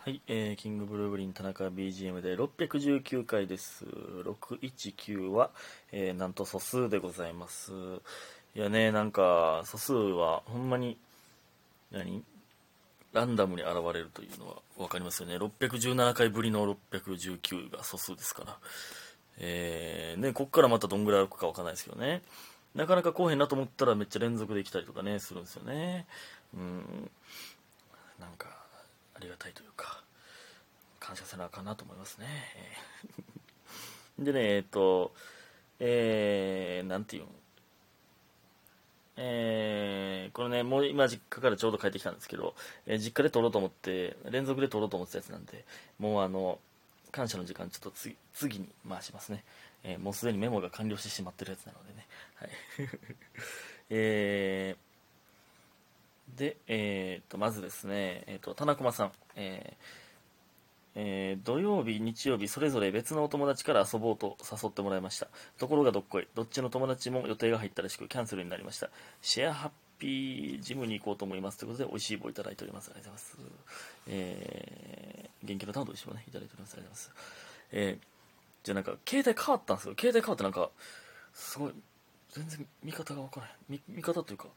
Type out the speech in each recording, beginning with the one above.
はい、えー、キングブルーグリン田中 BGM で619回です。619は、えー、なんと素数でございます。いやね、なんか、素数はほんまに、何？ランダムに現れるというのは分かりますよね。617回ぶりの619が素数ですから。えー、ね、こっからまたどんぐらい歩くか分かんないですけどね。なかなか来おへんなと思ったらめっちゃ連続できたりとかね、するんですよね。うん。なんか、ありがたいというか、感謝せなあかんなと思いますね。でね、えっと、えー、なんていうん、えー、これね、もう今実家からちょうど帰ってきたんですけど、えー実家で撮ろうと思って、連続で撮ろうと思ってたやつなんで、もうあの、感謝の時間ちょっと次次に回しますね。えーもうすでにメモが完了してしまってるやつなのでね。はい。えー、で、えー、と、まずですね、えー、と、田中さん、えーえー土曜日、日曜日、それぞれ別のお友達から遊ぼうと誘ってもらいました。ところがどっこい、どっちの友達も予定が入ったらしく、キャンセルになりました。シェアハッピージムに行こうと思います。ということで、美味しい棒いただいております。ありがとうございます。えー、元気の玉と一緒もね、いただいております。ありがとうございます。えー、じゃあなんか、携帯変わったんですよ。携帯変わってなんか、すごい、全然見方がわからない。見見方というか、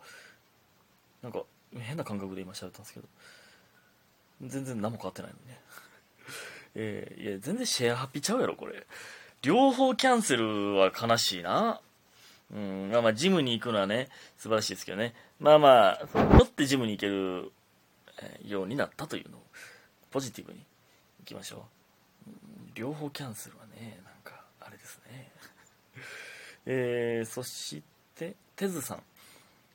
なんか、変な感覚で今喋ったんですけど、全然何も変わってないのね。えーいや、全然シェアハッピーちゃうやろ、これ。両方キャンセルは悲しいな。うん、まあまあ、ジムに行くのはね、素晴らしいですけどね。まあまあ、乗ってジムに行けるようになったというのを、ポジティブに行きましょう。うん両方キャンセルはね、なんか、あれですね。えー、そして、てずさん。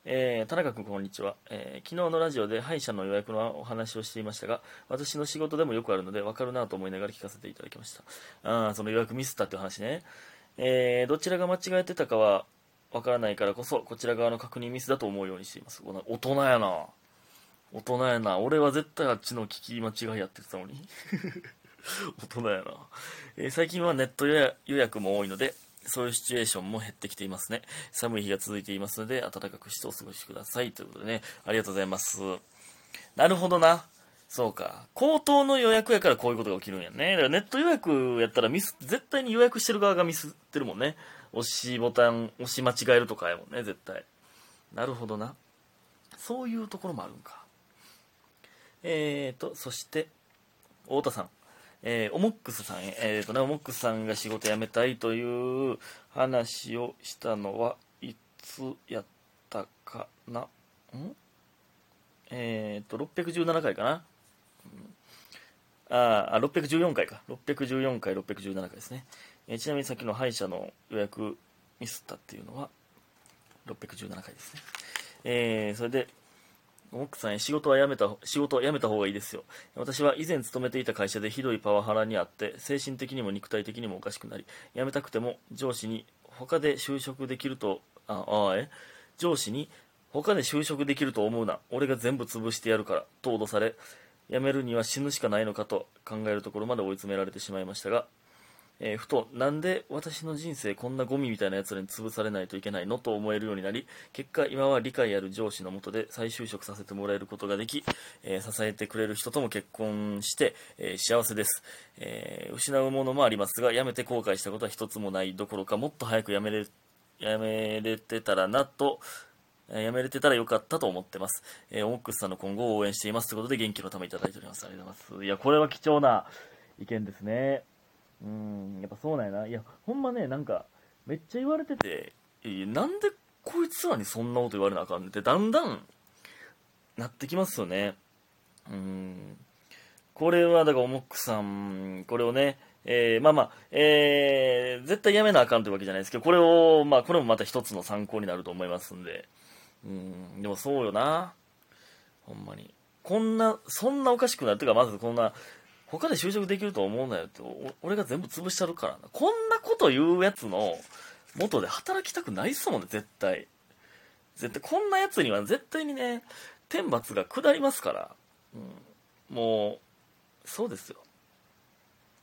えー田中君こんにちは、えー昨日のラジオで歯医者の予約のお話をしていましたが私の仕事でもよくあるので分かるなと思いながら聞かせていただきました。あその予約ミスったって話ね、えーどちらが間違えてたかは分からないからこそこちら側の確認ミスだと思うようにしています。大人やな。大人やな。俺は絶対あっちの聞き間違いやってたのに。大人やな、え最近はネット予約も多いのでそういうシチュエーションも減ってきていますね。寒い日が続いていますので、暖かくしてお過ごしください。ということでね、ありがとうございます。なるほどな。そうか。口頭の予約やからこういうことが起きるんやね。だからネット予約やったらミス、絶対に予約してる側がミスってるもんね。押しボタン、押し間違えるとかやもんね、絶対。なるほどな。そういうところもあるんか。えーと、そして、太田さん。えーオモックスさんへ、えーとね、オモックスさんが仕事辞めたいという話をしたのはいつやったかな？ん？えーと、617回かな？あーあ、614回か。614回、617回ですね。えーちなみにさっきの歯医者の予約ミスったっていうのは617回ですね。えーそれで、奥さんへ仕事は辞めた仕事は辞めた方がいいですよ。私は以前勤めていた会社でひどいパワハラにあって精神的にも肉体的にもおかしくなり辞めたくても上司に他で就職できるとああえ？上司に他で就職できると思うな。俺が全部潰してやるからと脅され辞めるには死ぬしかないのかと考えるところまで追い詰められてしまいましたがえーふとなんで私の人生こんなゴミみたいなやつらに潰されないといけないのと思えるようになり結果今は理解ある上司のもとで再就職させてもらえることができ、えー支えてくれる人とも結婚して、えー幸せです、え失うものもありますが辞めて後悔したことは一つもないどころかもっと早く辞めれ辞めれてたらなと辞めれてたらよかったと思ってます。えーオックスさんの今後を応援していますということで元気のためいただいております。ありがとうございます。いや、これは貴重な意見ですね。うん、やっぱそうなんやな。いや、ほんまね、なんか、めっちゃ言われてて、なんでこいつらにそんなこと言われなあかんねって、だんだん、なってきますよね。うん。これは、だから、オモックさん、これをね、えーまあまあ、えー絶対やめなあかんというわけじゃないですけど、これを、まあ、これもまた一つの参考になると思いますんで、うん、でもそうよな。ほんまに。こんな、そんなおかしくなる。っていうか、まずこんな、他で就職できると思うなよって、俺が全部潰したるからな。こんなこと言うやつの元で働きたくないっすもんね、絶対。絶対、こんなやつには絶対にね、天罰が下りますから。うん、もう、そうですよ。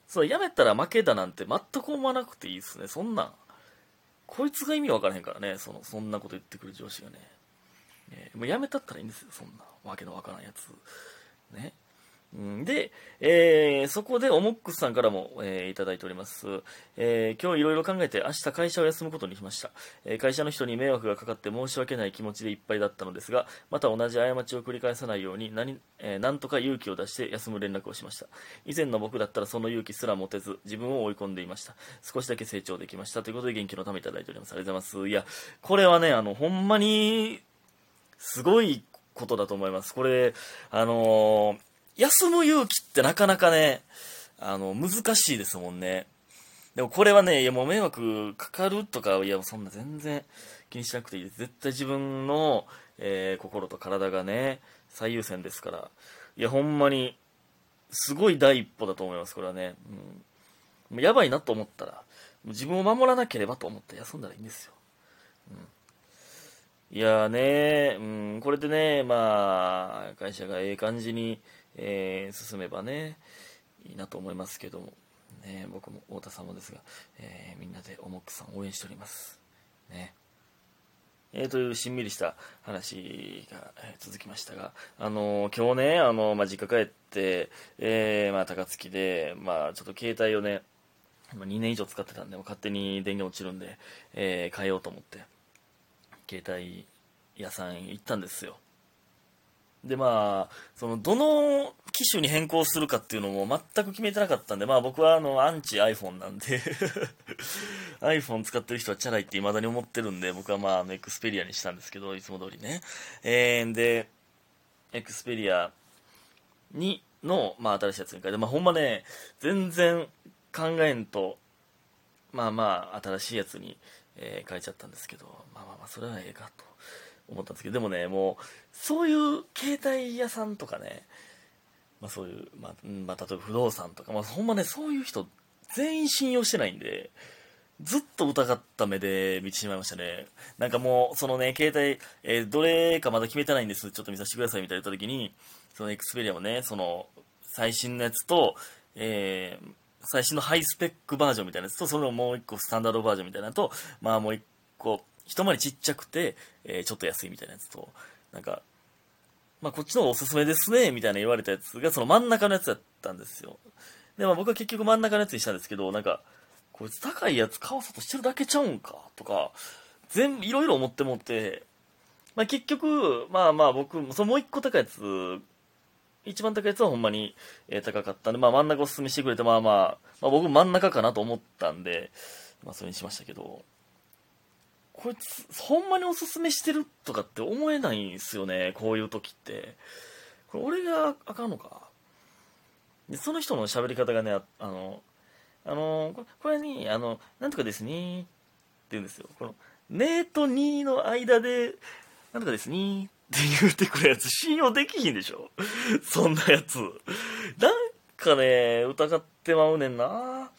そう、やめたら負けだなんて全く思わなくていいっすね。そんなん。こいつが意味わからへんからね、その、そんなこと言ってくる上司がね。えーもうやめたったらいいんですよ、そんなわけのわからんやつ。ね。うんで、えーそこでオモックスさんからも、えーいただいております。えー今日いろいろ考えて明日会社を休むことにしました、えー会社の人に迷惑がかかって申し訳ない気持ちでいっぱいだったのですが、また同じ過ちを繰り返さないように何、えーなんとか勇気を出して休む連絡をしました。以前の僕だったらその勇気すら持てず、自分を追い込んでいました。少しだけ成長できました。ということで元気のためいただいております。ありがとうございます。いや、これはね、あの、ほんまに、すごいことだと思います。これ、あのー休む勇気ってなかなかね、あの、難しいですもんね。でもこれはね、いやもう迷惑かかるとか、いやもうそんな全然気にしなくていいです。絶対自分の、えー心と体がね、最優先ですから。いや、ほんまに、すごい第一歩だと思います、これはね。うん、やばいなと思ったら、もう自分を守らなければと思って休んだらいいんですよ。うんいやーね、うん、これでね、まあ、会社がええ感じに、えー進めばね、いいなと思いますけども、ね、僕も太田さんもですが、えーみんなでおもくさん応援しております。ね。えーというしんみりした話が、えー続きましたが、あのー今日ね、あのまあ、実家帰って、えーまあ、高槻で、まあ、ちょっと携帯をね、まあ2年以上使ってたんで、勝手に電源落ちるんで、えー変えようと思って、携帯屋さん行ったんですよ。で、まあ、その、どの機種に変更するかっていうのも全く決めてなかったんで、まあ僕はあの、アンチ iPhone なんで、iPhone 使ってる人はチャラいって未だに思ってるんで、僕はまあ、あの、エクスペリアにしたんですけど、いつも通りね。えー、で、エクスペリアに、の、まあ、新しいやつに変えて、まあ、ほんまね、全然考えんと、まあまあ、新しいやつに、えー変えちゃったんですけど、まあまあまあ、それはええかと思ったんですけど、でもね、もう、そういう携帯屋さんとかね、まあそういう、まあ、まあ、例えば不動産とか、まあほんまね、そういう人、全員信用してないんで、ずっと疑った目で見てしまいましたね。なんかもう、そのね、携帯、えーどれかまだ決めてないんです、ちょっと見させてくださいみたいな言った時に、そのエクスペリアもね、その、最新のやつと、えー最新のハイスペックバージョンみたいなやつと、そのもう一個スタンダードバージョンみたいなのと、まあもう一個、一回りちっちゃくて、えーちょっと安いみたいなやつと、なんか、まあこっちの方がおすすめですね、みたいな言われたやつが、その真ん中のやつだったんですよ。で、まあ僕は結局真ん中のやつにしたんですけど、なんか、こいつ高いやつ買わそうとしてるだけちゃうんか、とか、全部いろいろ思ってもって、まあ結局、まあまあ僕、そのもう一個高いやつ、一番高いやつはほんまに、え高かったんで、まあ真ん中おすすめしてくれて、まあまあ、まあ僕真ん中かなと思ったんで、まあそれにしましたけど、こいつ、ほんまにおすすめしてるとかって思えないんですよね、こういう時って。これ俺があかんのか？でその人の喋り方がね、あの、あの、これこれに、あの、なんとかですね、って言うんですよ。この、ねとにの間で、なんとかですね、って言ってくるやつ信用できひんでしょ？そんなやつ。なんかね、疑ってまうねんな。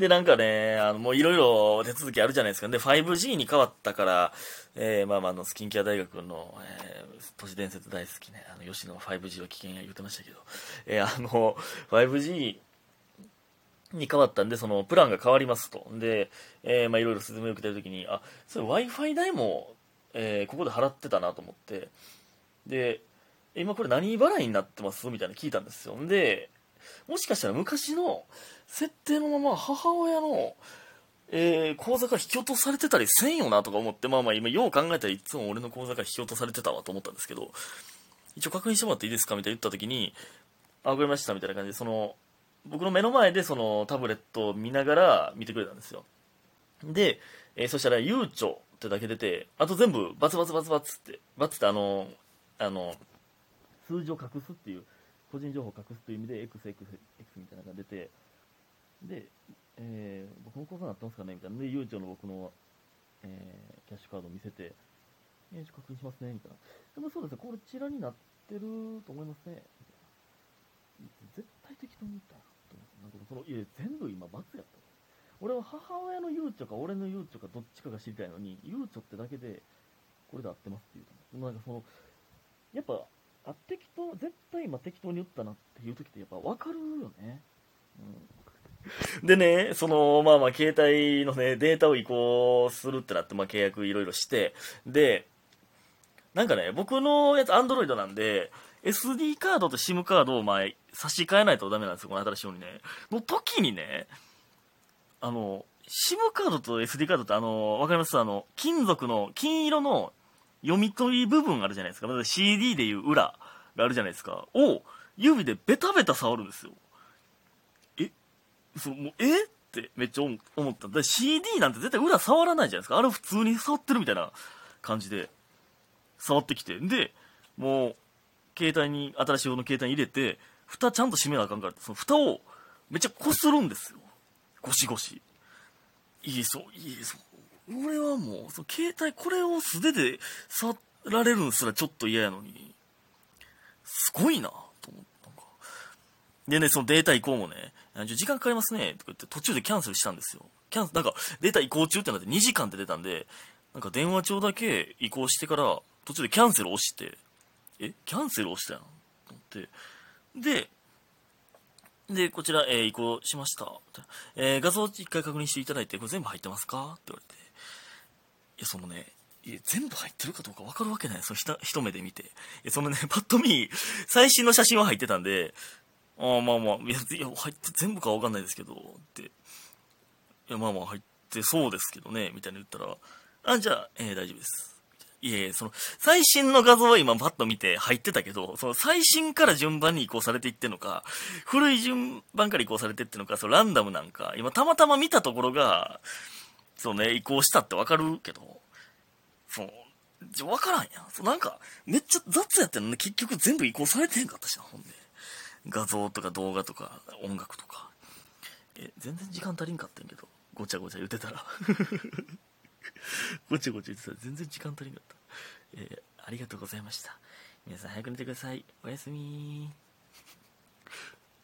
で、なんかね、あの、もういろいろ手続きあるじゃないですか。で、5G に変わったから、えー、まあまあ、あの、スキンケア大学の、えー、都市伝説大好きね、あの、吉野 5G は危険や言ってましたけど、えー、あの、5G に変わったんで、その、プランが変わりますと。で、えー、まあいろいろ説明を受けてるときに、あ、それ Wi-Fi 代も、えー、ここで払ってたなと思って、で、今これ何払いになってます？みたいな聞いたんですよ。で、もしかしたら昔の設定のまま母親の、えー、口座から引き落とされてたりせんよなとか思って、まあまあ今よう考えたらいつも俺の口座から引き落とされてたわと思ったんですけど、一応確認してもらっていいですかみたいな言った時に、あ、わかりましたみたいな感じで、その、僕の目の前でそのタブレットを見ながら見てくれたんですよ。で、えーそしたら、ゆうちょってだけ出て、あと全部バツバツバツバツって、バツってあの、あの、数字を隠すっていう、個人情報を隠すという意味で、XX、X みたいなのが出て、で、えー僕の口座になってますかねみたいな。で、ゆうちょの僕の、えーキャッシュカードを見せて、えー、確認しますね、みたいな。でもそうですね、これちらになってると思いますね、みたいな。絶対適当に言ったな、と思って。なんかその、いや、全部今、罰やった。俺は母親のゆうちょか俺のゆうちょかどっちかが知りたいのに、ゆうちょってだけで、これで合ってますって言うと。なんかその、やっぱ、あ、適当、絶対今適当に言ったなっていう時ってやっぱ分かるよね。うん。でね、その、まあまあ、携帯のね、データを移行するってなって、まあ契約いろいろして、で、なんかね、僕のやつ、アンドロイドなんで、SD カードと SIM カードを前差し替えないとダメなんですよ、この新しいようにね。の時にね、あの、SIM カードと SD カードってあの、わかります？あの、金属の、金色の読み取り部分あるじゃないですか。CD でいう裏があるじゃないですか。を、指でベタベタ触るんですよ。え？そう、もう、え？ってめっちゃ思った。だ CD なんて絶対裏触らないじゃないですか。あれ普通に触ってるみたいな感じで、触ってきて。で、もう、携帯に、新しい方の携帯に入れて、蓋ちゃんと閉めなあかんから、その蓋をめっちゃこするんですよ。ゴシゴシ。いいそう、いいそう。俺はもう、その携帯、これを素手で触られるんすらちょっと嫌やのに、すごいな、と思った。でね、そのデータ移行もね、時間かかりますね、とか言って途中でキャンセルしたんですよ。キャンなんか、データ移行中ってなって2時間って出たんで、なんか電話帳だけ移行してから、途中でキャンセル押して、え、キャンセル押したやんと思って、で、で、こちら、えー、移行しました。えー、画像一回確認していただいて、これ全部入ってますか？って言われて。いや、そのね、いや全部入ってるかどうか分かるわけない。その一一目で見て。いや、そのね、パッと見、最新の写真は入ってたんで、ああ、まあまあ、いや、いや入って全部か分かんないですけど、って。いや、まあまあ入ってそうですけどね、みたいに言ったら、あ、じゃあ、えー、大丈夫です。いえ、その、最新の画像は今パッと見て入ってたけど、その最新から順番に移行されていってんのか、古い順番から移行されていってのか、そのランダムなんか、今たまたま見たところが、そうね、移行したってわかるけど、そう、じゃ、わからんやん。そう、なんか、めっちゃ雑やってんのね、結局全部移行されてへんかったしな、ほんで。画像とか動画とか音楽とか。え、全然時間足りんかったんけど、ごちゃごちゃ言ってたら。ごちゃごちゃ言ってたら全然時間足りんかった。えー、ありがとうございました。皆さん早く寝てください。おやすみ